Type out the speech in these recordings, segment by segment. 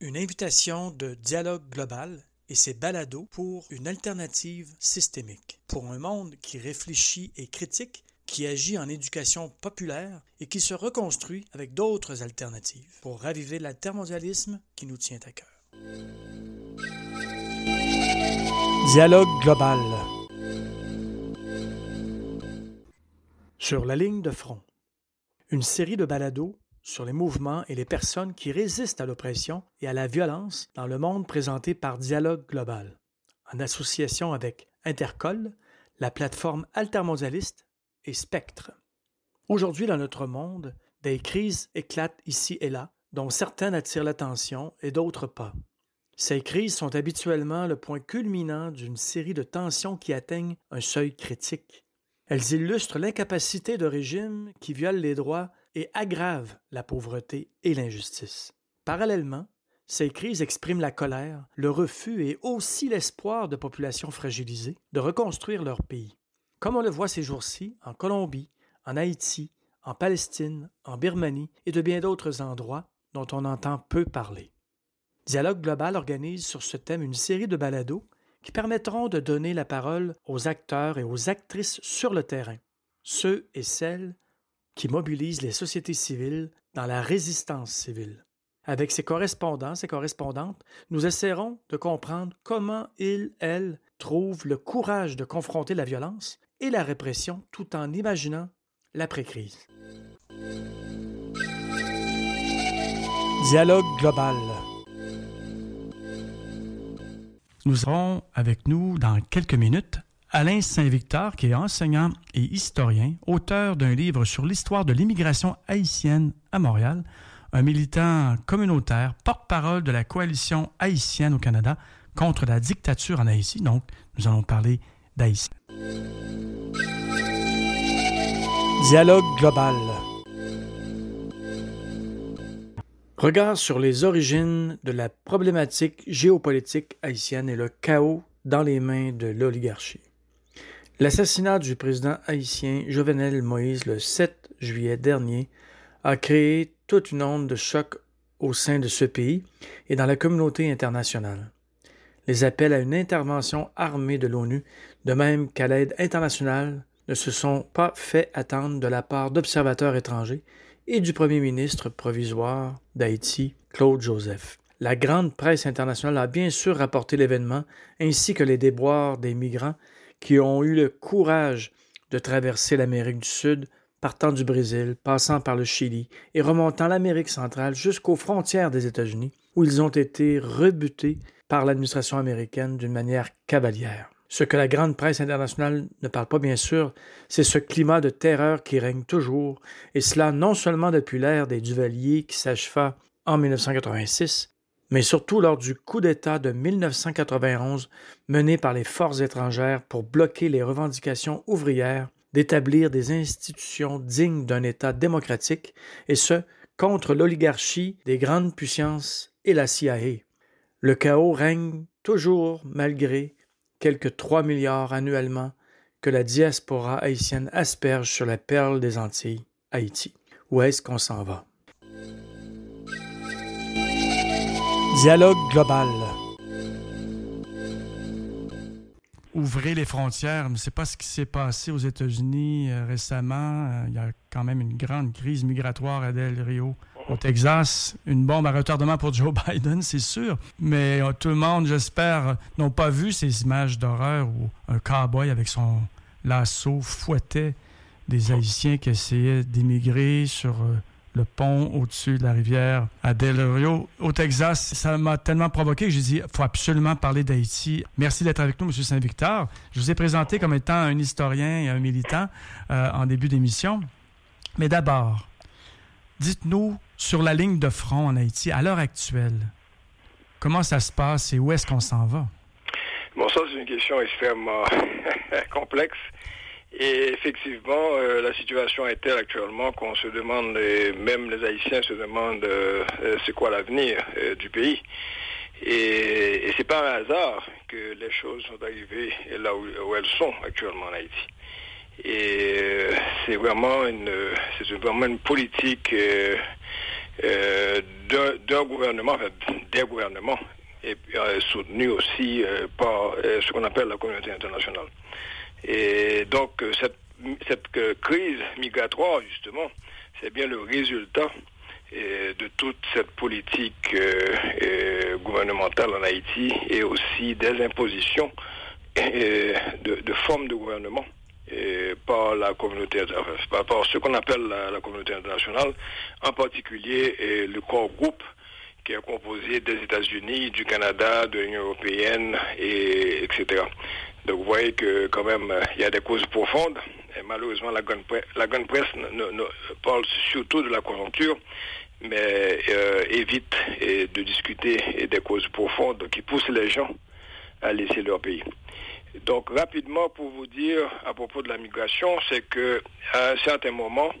Une invitation de dialogue global et ses balados pour une alternative systémique. Pour un monde qui réfléchit et critique, qui agit en éducation populaire et qui se reconstruit avec d'autres alternatives pour raviver l'altermondialisme qui nous tient à cœur. Dialogue global. Sur la ligne de front. Une série de balados sur les mouvements et les personnes qui résistent à l'oppression et à la violence dans le monde présenté par Dialogue Global, en association avec Intercol, la plateforme altermondialiste et Spectre. Aujourd'hui, dans notre monde, des crises éclatent ici et là, dont certaines attirent l'attention et d'autres pas. Ces crises sont habituellement le point culminant d'une série de tensions qui atteignent un seuil critique. Elles illustrent l'incapacité de régimes qui violent les droits et aggrave la pauvreté et l'injustice. Parallèlement, ces crises expriment la colère, le refus et aussi l'espoir de populations fragilisées de reconstruire leur pays. Comme on le voit ces jours-ci en Colombie, en Haïti, en Palestine, en Birmanie et de bien d'autres endroits dont on entend peu parler. Dialogue Global organise sur ce thème une série de balados qui permettront de donner la parole aux acteurs et aux actrices sur le terrain, ceux et celles qui mobilise les sociétés civiles dans la résistance civile. Avec ses correspondants, ses correspondantes, nous essaierons de comprendre comment ils, elles, trouvent le courage de confronter la violence et la répression tout en imaginant l'après-crise. Dialogue global. Nous aurons avec nous dans quelques minutes Alain Saint-Victor, qui est enseignant et historien, auteur d'un livre sur l'histoire de l'immigration haïtienne à Montréal, un militant communautaire, porte-parole de la coalition haïtienne au Canada contre la dictature en Haïti. Donc, nous allons parler d'Haïti. Dialogue global. Regard sur les origines de la problématique géopolitique haïtienne et le chaos dans les mains de l'oligarchie. L'assassinat du président haïtien Jovenel Moïse le 7 juillet dernier a créé toute une onde de choc au sein de ce pays et dans la communauté internationale. Les appels à une intervention armée de l'ONU, de même qu'à l'aide internationale, ne se sont pas fait attendre de la part d'observateurs étrangers et du premier ministre provisoire d'Haïti, Claude Joseph. La grande presse internationale a bien sûr rapporté l'événement ainsi que les déboires des migrants qui ont eu le courage de traverser l'Amérique du Sud, partant du Brésil, passant par le Chili et remontant l'Amérique centrale jusqu'aux frontières des États-Unis, où ils ont été rebutés par l'administration américaine d'une manière cavalière. Ce que la grande presse internationale ne parle pas bien sûr, c'est ce climat de terreur qui règne toujours, et cela non seulement depuis l'ère des Duvaliers qui s'acheva en 1986, mais surtout lors du coup d'État de 1991 mené par les forces étrangères pour bloquer les revendications ouvrières d'établir des institutions dignes d'un État démocratique, et ce, contre l'oligarchie des grandes puissances et la CIA. Le chaos règne toujours malgré quelques 3 milliards annuellement que la diaspora haïtienne asperge sur la perle des Antilles, Haïti. Où est-ce qu'on s'en va? Dialogue global. Ouvrez les frontières. Sais pas ce qui s'est passé aux États-Unis euh, récemment. Euh, il y a quand même une grande crise migratoire à Del Rio. Au Texas, une bombe à retardement pour Joe Biden, c'est sûr. Mais euh, tout le monde, j'espère, n'ont pas vu ces images d'horreur où un cowboy avec son lasso fouettait des Haïtiens qui essayaient d'immigrer sur le pont au-dessus de la rivière à Del Rio, au Texas. Ça m'a tellement provoqué que j'ai dit, il faut absolument parler d'Haïti. Merci d'être avec nous, M. Saint-Victor. Je vous ai présenté comme étant un historien et un militant euh, en début d'émission. Mais d'abord, dites-nous sur la ligne de front en Haïti, à l'heure actuelle, comment ça se passe et où est-ce qu'on s'en va? Bon, ça, c'est une question extrêmement complexe. Et effectivement, euh, la situation est telle actuellement qu'on se demande, même les Haïtiens se demandent euh, euh, c'est quoi l'avenir du pays. Et, et c'est pas un hasard que les choses sont arrivées là où, elles sont actuellement en Haïti. Et c'est vraiment une, c'est vraiment une politique d'un gouvernement, des gouvernements et soutenu aussi par ce qu'on appelle la communauté internationale. Et donc cette, cette crise migratoire, justement, c'est bien le résultat de toute cette politique gouvernementale en Haïti et aussi des impositions de, de formes de gouvernement par la communauté, par, par ce qu'on appelle la, communauté internationale, en particulier le corps groupe qui est composé des États-Unis, du Canada, de l'Union européenne, et, etc. Donc vous voyez que quand même, il y a des causes profondes. Et malheureusement, la grande presse, la grande presse ne, parle surtout de la conjoncture, mais euh, évite de discuter des causes profondes qui poussent les gens à laisser leur pays. Donc rapidement pour vous dire à propos de la migration, c'est que à un certain moment,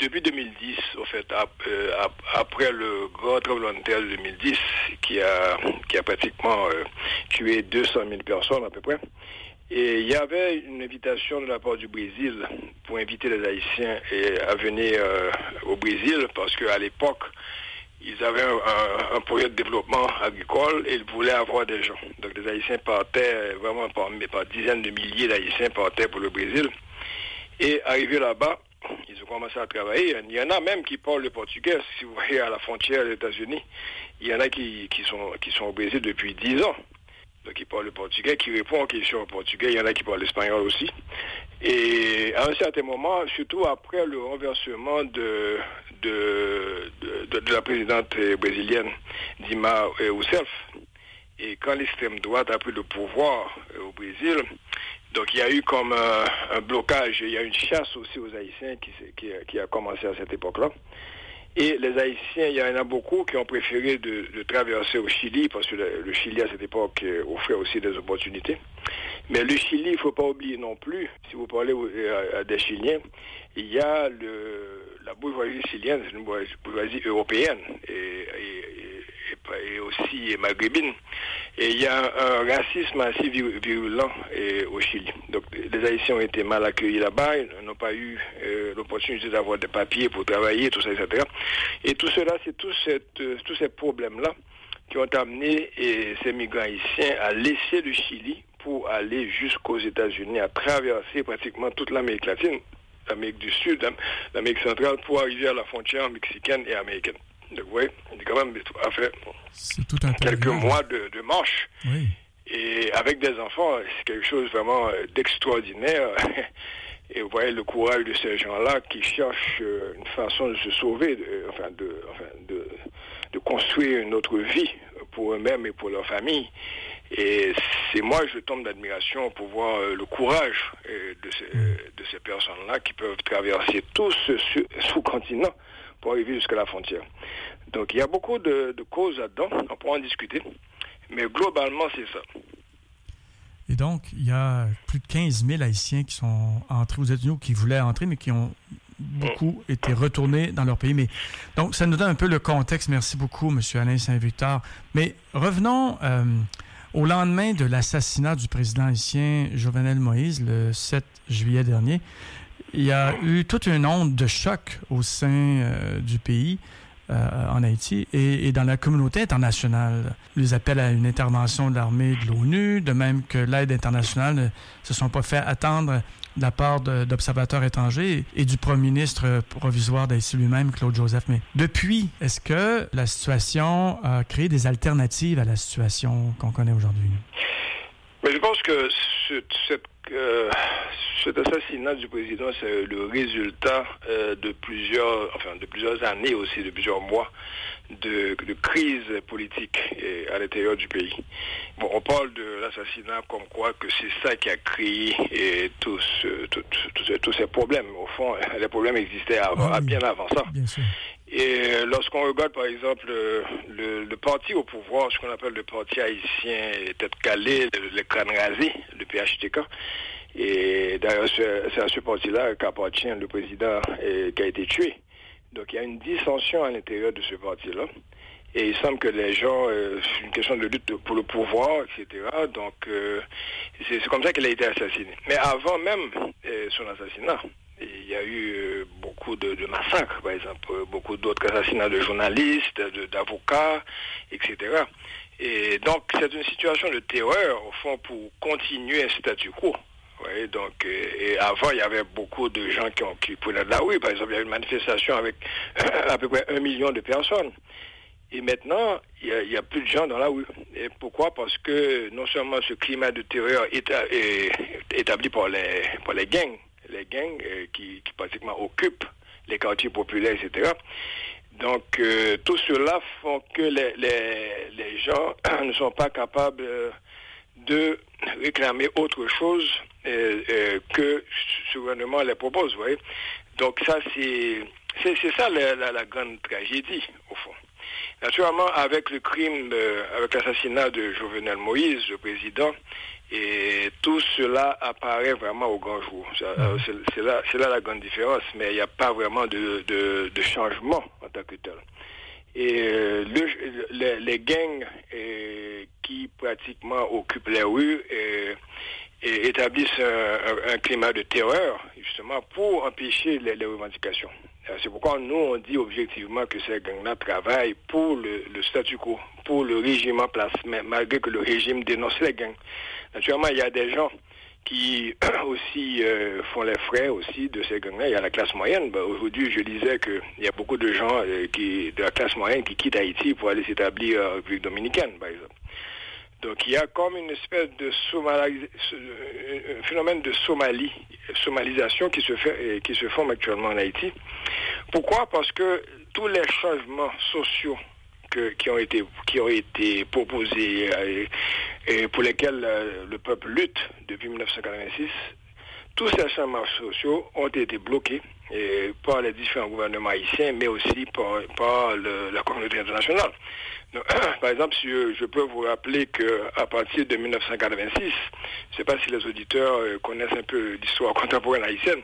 depuis 2010, au fait, euh, après le grand tremblement de terre de 2010, qui a, qui a pratiquement euh, tué 200 000 personnes à peu près, et il y avait une invitation de la part du Brésil pour inviter les Haïtiens à venir euh, au Brésil, parce qu'à l'époque, ils avaient un, projet de développement agricole et ils voulaient avoir des gens. Donc les Haïtiens partaient vraiment par, par dizaines de milliers d'Haïtiens partaient pour le Brésil. Et arrivés là-bas, commencé à travailler. Il y en a même qui parlent le portugais. Si vous voyez à la frontière des États-Unis, il y en a qui, qui, sont, qui sont au Brésil depuis 10 ans. Donc ils parlent le portugais, qui répondent aux questions en portugais. Il y en a qui parlent l'espagnol aussi. Et à un certain moment, surtout après le renversement de, de, de, la présidente brésilienne Dima Rousseff, et quand l'extrême droite a pris le pouvoir euh, au Brésil, donc il y a eu comme un, blocage, il y a une chasse aussi aux Haïtiens qui a commencé à cette époque-là. Et les Haïtiens, il y en a beaucoup qui ont préféré de, traverser au Chili, parce que le, Chili à cette époque euh, offrait aussi des opportunités. Mais le Chili, il ne faut pas oublier non plus, si vous parlez à, des Chiliens, il y a la bourgeoisie chilienne, c'est une bourgeoisie européenne et, aussi maghrébine. Et il y a un, racisme assez virulent au Chili. Donc les Haïtiens ont été mal accueillis là-bas, ils n'ont pas eu euh, l'opportunité d'avoir des papiers pour travailler, tout ça, etc. Et tout cela, c'est euh, tous ces problèmes-là qui ont amené ces migrants haïtiens à laisser le Chili pour aller jusqu'aux États-Unis, à traverser pratiquement toute l'Amérique latine, l'Amérique du Sud, hein, l'Amérique centrale, pour arriver à la frontière mexicaine et américaine. Donc, oui, on est quand même à faire quelques mois de, de marche. Et avec des enfants, c'est quelque chose vraiment euh, d'extraordinaire. Et vous voyez le courage de ces gens-là qui cherchent euh, une façon de se sauver, de, enfin, de, enfin de, de construire une autre vie pour eux-mêmes et pour leur famille. Et c'est moi, je tombe d'admiration pour voir euh, le courage euh, de ces, mm. de ces personnes-là qui peuvent traverser tout ce sous-continent pour arriver jusqu'à la frontière. Donc il y a beaucoup de, causes là-dedans, on pourra en discuter, mais globalement c'est ça. Et donc, il y a plus de 15 000 Haïtiens qui sont entrés aux États-Unis ou qui voulaient entrer, mais qui ont beaucoup mm. été retournés dans leur pays. Mais donc, ça nous donne un peu le contexte. Merci beaucoup, M. Alain Saint-Victor. Mais revenons euh, au lendemain de l'assassinat du président haïtien Jovenel Moïse, le 7 juillet dernier, il y a eu toute une onde de choc au sein euh, du pays. Euh, en Haïti et, dans la communauté internationale. Les appels à une intervention de l'armée de l'ONU, de même que l'aide internationale ne se sont pas fait attendre de la part d'observateurs étrangers et du premier ministre provisoire d'Haïti lui-même, Claude Joseph. Mais depuis, est-ce que la situation a créé des alternatives à la situation qu'on connaît aujourd'hui? Mais je pense que cette euh, cet assassinat du président, c'est le résultat euh, de plusieurs, enfin, de plusieurs années aussi, de plusieurs mois de, crise politique à l'intérieur du pays. Bon, on parle de l'assassinat comme quoi que c'est ça qui a créé tous, tous ces problèmes. Au fond, les problèmes existaient avant, bien avant ça. Et lorsqu'on regarde, par exemple, le, le, parti au pouvoir, ce qu'on appelle le parti haïtien tête calée, le, crâne rasé, le PHTK, et d'ailleurs, c'est à ce parti-là qu'appartient le président qui a été tué. Donc il y a une dissension à l'intérieur de ce parti-là. Et il semble que les gens, euh, c'est une question de lutte pour le pouvoir, etc. Donc euh, c'est comme ça qu'il a été assassiné. Mais avant même euh, son assassinat, il y a eu de, massacres, par exemple, beaucoup d'autres assassinats de journalistes, d'avocats, etc. Et donc, c'est une situation de terreur, au fond, pour continuer un statu quo. donc, et, avant, il y avait beaucoup de gens qui, ont, qui prenaient de la rue. Par exemple, il y a une manifestation avec à peu près un million de personnes. Et maintenant, il n'y a, plus de gens dans la rue. Et pourquoi? Parce que non seulement ce climat de terreur est, établi par les, par les gangs, les gangs euh, qui, pratiquement occupent les quartiers populaires, etc. Donc, euh, tout cela font que les, gens ne sont pas capables euh, de réclamer autre chose que ce gouvernement les propose. Vous voyez Donc, ça, c'est, c'est, ça la grande tragédie, au fond. Naturellement, avec le crime, avec l'assassinat de Jovenel Moïse, le président, et tout cela apparaît vraiment au grand jour. Euh, mhm. C'est là, là, la grande différence, mais il n'y a pas vraiment de, de, changement en tant que tel. Et euh, le, les, gangs euh, qui pratiquement occupent les rues et, établissent un, climat de terreur, justement, pour empêcher les revendications. Euh, c'est pourquoi nous, on dit objectivement que ces gangs-là travaillent pour le, statu quo, pour le régime en place, mais malgré que le régime dénonce les gangs. Naturellement, il y a des gens qui aussi euh, font les frais aussi de ces gangs-là. Il y a la classe moyenne. Ben, aujourd'hui, je disais qu'il y a beaucoup de gens euh, de la classe moyenne qui quittent Haïti pour aller s'établir en République dominicaine, par exemple. Donc il y a comme une espèce de un phénomène de Somalie, somalisation qui se fait qui se forme actuellement en Haïti. Pourquoi? Parce que tous les changements sociaux qui ont été qui ont été proposés euh, et, pour lesquels euh, le peuple lutte depuis 1986, tous ces changements sociaux ont été bloqués par les différents gouvernements haïtiens, mais aussi par, la communauté internationale. par exemple, je, peux vous rappeler qu'à partir de 1986, je ne sais pas si les auditeurs euh, connaissent un peu l'histoire contemporaine haïtienne,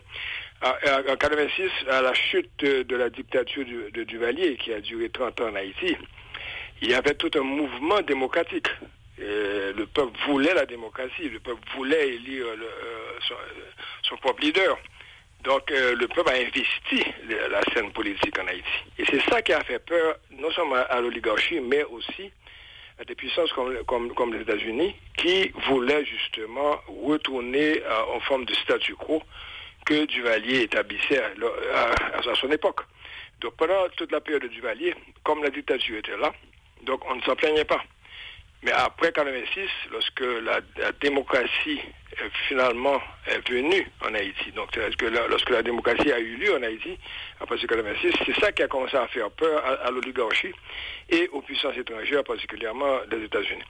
en 1986, à la chute de, la dictature de Duvalier, qui a duré 30 ans en Haïti, il y avait tout un mouvement démocratique. Le peuple voulait la démocratie, le peuple voulait élire euh, son, propre leader. Donc euh, le peuple a investi la scène politique en Haïti. Et c'est ça qui a fait peur, non seulement à l'oligarchie, mais aussi à des puissances comme, les États-Unis, qui voulaient justement retourner en forme de statu quo que Duvalier établissait à, son époque. Donc pendant toute la période de Duvalier, comme la dictature était là, donc on ne s'en plaignait pas. Mais après 1986, lorsque la, démocratie est finalement est venue en Haïti, donc que lorsque la démocratie a eu lieu en Haïti, après 1986, c'est ça qui a commencé à faire peur à, l'oligarchie et aux puissances étrangères, particulièrement des États-Unis.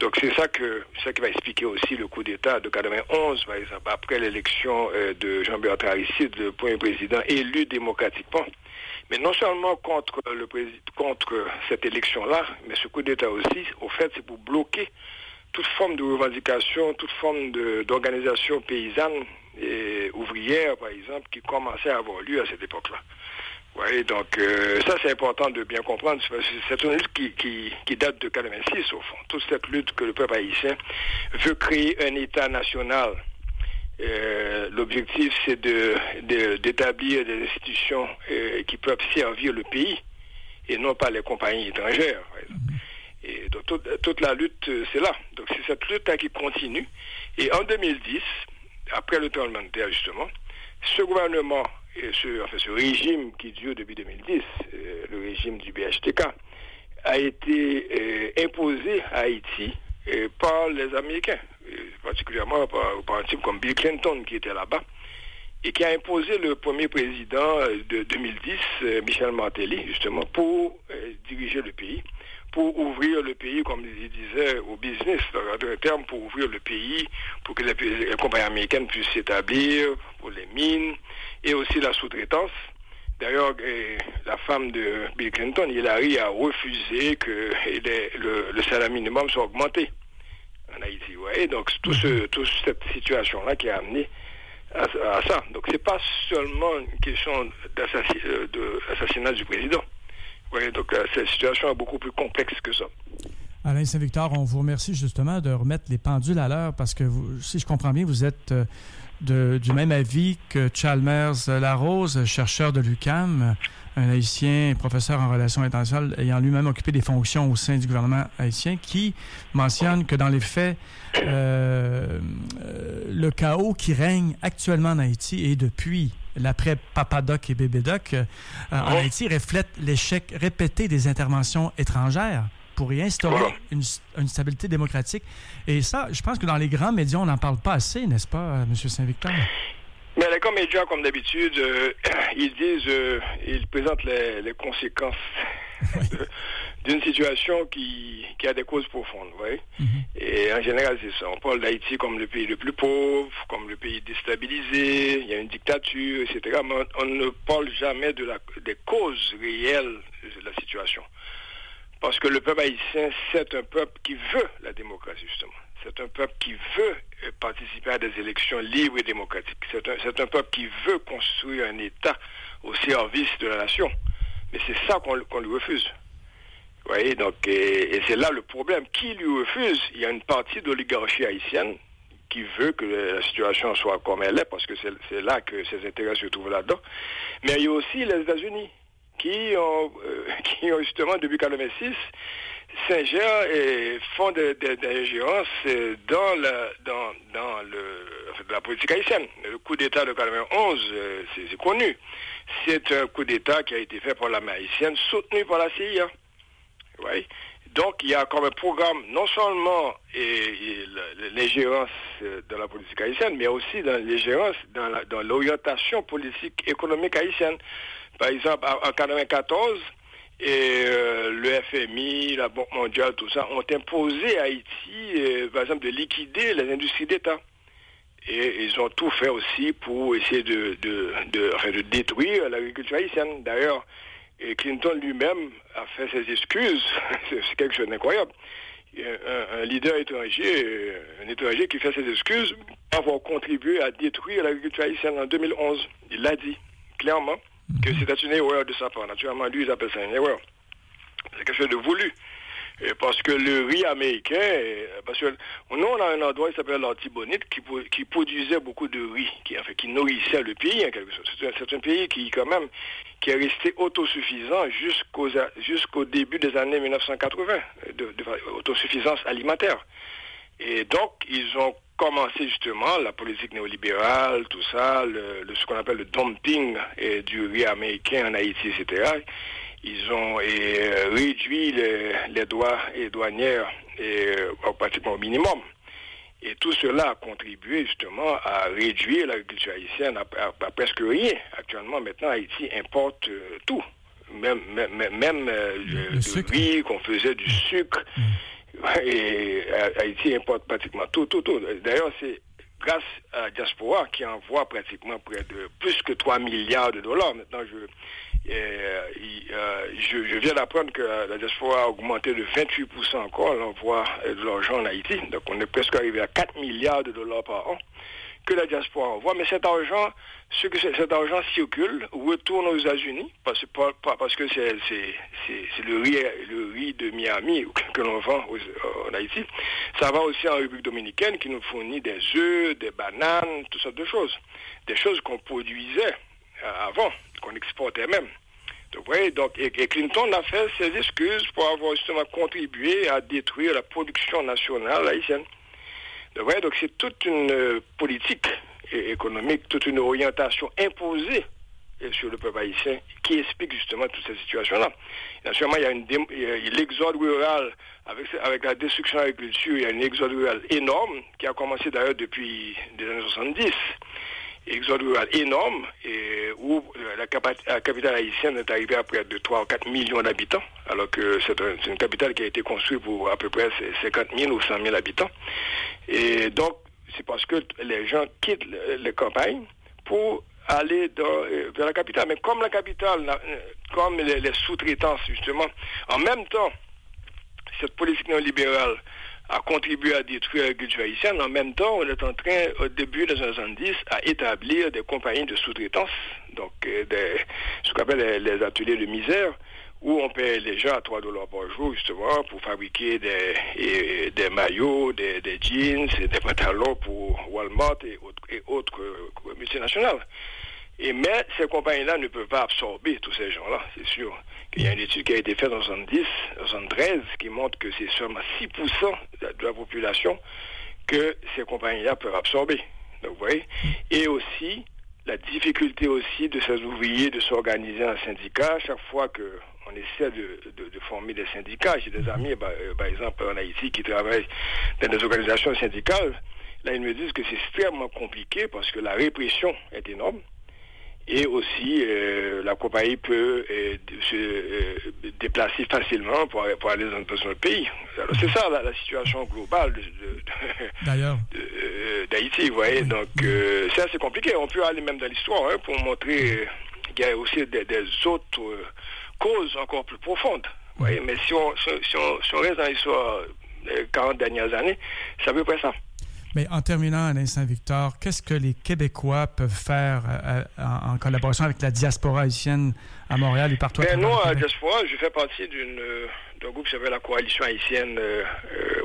Donc c'est ça que ça qui va expliquer aussi le coup d'État de 91, par exemple, après l'élection euh, de Jean-Bertrand Aristide, le premier président élu démocratiquement mais non seulement contre, cette élection-là, mais ce coup d'État aussi, au fait, c'est pour bloquer toute forme de revendication, toute forme d'organisation paysanne et ouvrière, par exemple, qui commençait à avoir lieu à cette époque-là. Oui, donc euh, ça c'est important de bien comprendre. C'est une lutte qui, date de 86 au fond. Toute cette lutte que le peuple haïtien veut créer un État national euh, l'objectif, c'est d'établir de, des institutions euh, qui peuvent servir le pays et non pas les compagnies étrangères. Et donc toute, la lutte, c'est là. Donc c'est cette lutte qui continue. Et en 2010, après le tremblement de terre justement, ce gouvernement, ce, enfin, ce régime qui dure depuis 2010, euh, le régime du BHTK, a été imposé à Haïti par les Américains particulièrement par, un type comme Bill Clinton qui était là-bas, et qui a imposé le premier président euh, de 2010, euh, Michel Martelly, justement, pour euh, diriger le pays, pour ouvrir le pays, comme il disait, au business, en termes, pour ouvrir le pays, pour que les, compagnies américaines puissent s'établir, pour les mines, et aussi la sous-traitance. D'ailleurs, la femme de Bill Clinton, Hillary, a refusé que le salaire minimum soit augmenté en Haïti. Donc, tout ce, toute cette situation-là qui a amené à, ça. Donc, c'est pas seulement une question d'assassinat euh, du président. Donc, euh, cette situation est beaucoup plus complexe que ça. Alain Saint-Victor, on vous remercie justement de remettre les pendules à l'heure parce que, vous, si je comprends bien, vous êtes euh, de, du même avis que Chalmers Larose, chercheur de l'UCAM, un haïtien, professeur en relations internationales, ayant lui-même occupé des fonctions au sein du gouvernement haïtien, qui mentionne que dans les faits, euh, euh, le chaos qui règne actuellement en Haïti et depuis l'après Papadoc et Bébédoc euh, en Haïti reflète l'échec répété des interventions étrangères pour y instaurer une, stabilité démocratique. Et ça, je pense que dans les grands médias, on n'en parle pas assez, n'est-ce pas, M. Saint-Victor? Mais les médias, comme d'habitude, euh, ils disent, euh, ils présentent les, conséquences d'une situation qui, a des causes profondes, oui. Mhm. Et en général, c'est ça. On parle d'Haïti comme le pays le plus pauvre, comme le pays déstabilisé, il y a une dictature, etc. Mais on, ne parle jamais de la, des causes réelles de la situation. Parce que le peuple haïtien, c'est un peuple qui veut la démocratie, justement. C'est un peuple qui veut participer à des élections libres et démocratiques. C'est un, peuple qui veut construire un État au service de la nation. Mais c'est ça qu'on lui refuse. Vous voyez, donc, et, c'est là le problème. Qui lui refuse? Il y a une partie de l'oligarchie haïtienne qui veut que la situation soit comme elle est, parce que c'est là que ses intérêts se trouvent là-dedans. Mais il y a aussi les États-Unis qui ont, euh, qui ont justement, depuis 1986, s'ingèrent et font des ingérences dans, la, dans, la politique haïtienne. Le coup d'État de 91, euh, c'est connu. C'est un coup d'État qui a été fait par la haïtienne, soutenu par la CIA. Donc, il y a comme un programme, non seulement l'ingérence euh, dans la politique haïtienne, mais aussi dans l'ingérence dans l'orientation politique économique haïtienne. Par exemple, en 1994, et euh, le FMI, la Banque mondiale, tout ça, ont imposé à Haïti, euh, par exemple, de liquider les industries d'État. Et ils ont tout fait aussi pour essayer de, de, de, détruire l'agriculture haïtienne. D'ailleurs, Clinton lui-même a fait ses excuses. C'est quelque chose d'incroyable. Un, un, leader étranger, un étranger qui fait ses excuses pour avoir contribué à détruire l'agriculture haïtienne en 2011. Il l'a dit clairement que c'était une erreur de sa part. Naturellement, lui, il appelle ça une erreur. C'est quelque chose de voulu. parce que le riz américain, parce que nous, on a un endroit qui s'appelle l'Antibonite qui, qui produisait beaucoup de riz, qui, qui nourrissait le pays en quelque sorte. C'est un, pays qui, quand même, qui est resté autosuffisant jusqu'au début des années 1980, de, de, autosuffisance alimentaire. Et donc, ils ont commencé justement la politique néolibérale, tout ça, le, ce qu'on appelle le dumping et du riz américain en Haïti, etc. Ils ont réduit les, droits et douanières et, euh, pratiquement au minimum. Et tout cela a contribué justement à réduire l'agriculture haïtienne à, presque rien. Actuellement, maintenant, Haïti importe euh, tout. Même, même, même euh, le, riz, qu'on faisait du sucre. Mm. Et Haïti importe pratiquement tout, tout, tout. D'ailleurs, c'est grâce à Diaspora qui envoie pratiquement près de plus que 3 milliards de dollars. Maintenant, euh, euh, je, je, viens d'apprendre que la diaspora a augmenté de 28% encore l'envoi de l'argent en Haïti. Donc, on est presque arrivé à 4 milliards de dollars par an que la diaspora envoie. Mais cet argent, ce que cet argent circule, retourne aux États-Unis, parce, que c'est le riz, de Miami que l'on vend en Haïti. Ça va aussi en République dominicaine qui nous fournit des œufs, des bananes, toutes sortes de choses. Des choses qu'on produisait euh, avant, qu'on exportait même. Donc, donc, et, Clinton a fait ses excuses pour avoir justement contribué à détruire la production nationale haïtienne. Donc, c'est toute une euh, politique économique, toute une orientation imposée euh, sur le peuple haïtien qui explique justement toutes ces situations-là. Naturellement, il y a l'exode rural avec, avec la destruction de l'agriculture, il y a une exode rural énorme qui a commencé d'ailleurs depuis les années 70 exode rural énorme et où euh, la, capitale haïtienne est arrivée à près de 3 ou 4 millions d'habitants, alors que c'est une capitale qui a été construite pour à peu près 50 000 ou 100 000 habitants. Et donc, c'est parce que les gens quittent les campagnes pour aller euh, vers la capitale. Mais comme la capitale, euh, comme les, les sous-traitances, justement, en même temps, cette politique néolibérale a contribué à détruire l'agriculture haïtienne. En même temps, on est en train, au début des années 70, à établir des compagnies de sous-traitance, donc euh, des, ce qu'on appelle les, ateliers de misère, où on paie les gens à 3 dollars par jour, justement, pour fabriquer des, des maillots, des, des, jeans et des pantalons pour Walmart et autres, et autres euh, multinationales. Et, mais ces compagnies-là ne peuvent pas absorber tous ces gens-là, c'est sûr. Il y a une étude qui a été faite en 70, 73, qui montre que c'est seulement 6% de la population que ces compagnies-là peuvent absorber. Donc, vous voyez? Et aussi, la difficulté aussi de ces ouvriers de s'organiser en syndicat chaque fois que on essaie de, de, former des syndicats. J'ai des amis, bah, euh, par exemple, en Haïti, qui travaillent dans des organisations syndicales. Là, ils me disent que c'est extrêmement compliqué parce que la répression est énorme. Et aussi, euh, la compagnie peut euh, se déplacer facilement pour, pour aller dans, un pays. C'est ça la, situation globale d'Haïti, vous voyez. Donc, c'est assez compliqué. On peut aller même dans l'histoire hein, pour montrer qu'il y a aussi des, des autres cause encore plus profonde. Oui, mais si on, si, on, reste dans l'histoire des 40 dernières années, c'est à peu près ça. Mais en terminant, Alain Saint-Victor, qu'est-ce que les Québécois peuvent faire euh, en, collaboration avec la diaspora haïtienne à Montréal et partout ben Nous, à la diaspora, je fais partie euh, d'un groupe qui s'appelle la Coalition haïtienne euh,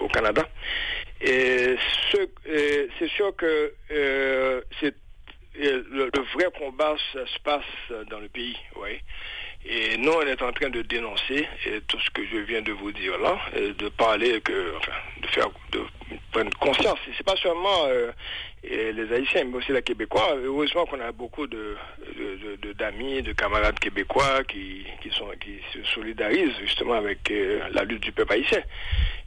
au Canada. Et c'est sûr que c'est le, le, vrai combat se passe dans le pays, oui. Et nous, on est en train de dénoncer tout ce que je viens de vous dire là, de parler, que, enfin, de faire, de prendre conscience. C'est pas seulement euh, les Haïtiens, mais aussi les Québécois. Heureusement qu'on a beaucoup de, d'amis, de, camarades québécois qui, qui, sont, qui se solidarisent justement avec euh, la lutte du peuple haïtien.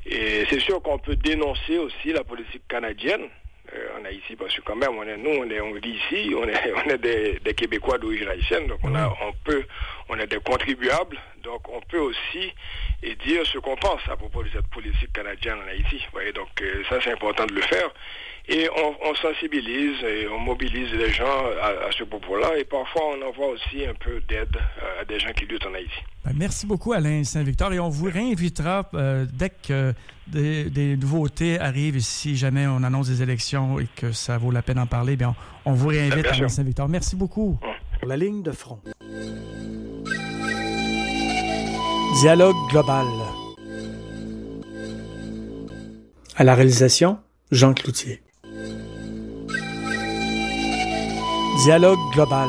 Et c'est sûr qu'on peut dénoncer aussi la politique canadienne euh, en Haïti, parce que quand même, on est, nous, on est, on vit ici, on est, on est des, des Québécois d'origine haïtienne, donc on, a, on peut, on est des contribuables, donc on peut aussi et dire ce qu'on pense à propos de cette politique canadienne en Haïti. Vous voyez, donc euh, ça, c'est important de le faire. Et on, sensibilise et on mobilise les gens à, ce propos-là. Et parfois, on envoie aussi un peu d'aide à des gens qui luttent en Haïti. Ben, merci beaucoup, Alain Saint-Victor. Et on vous réinvitera euh, dès que des, nouveautés arrivent. Si jamais on annonce des élections et que ça vaut la peine d'en parler, bien, on, vous réinvite, Alain Saint-Victor. Merci beaucoup. La ligne de front. Dialogue global. À la réalisation, Jean Cloutier. Dialogue global.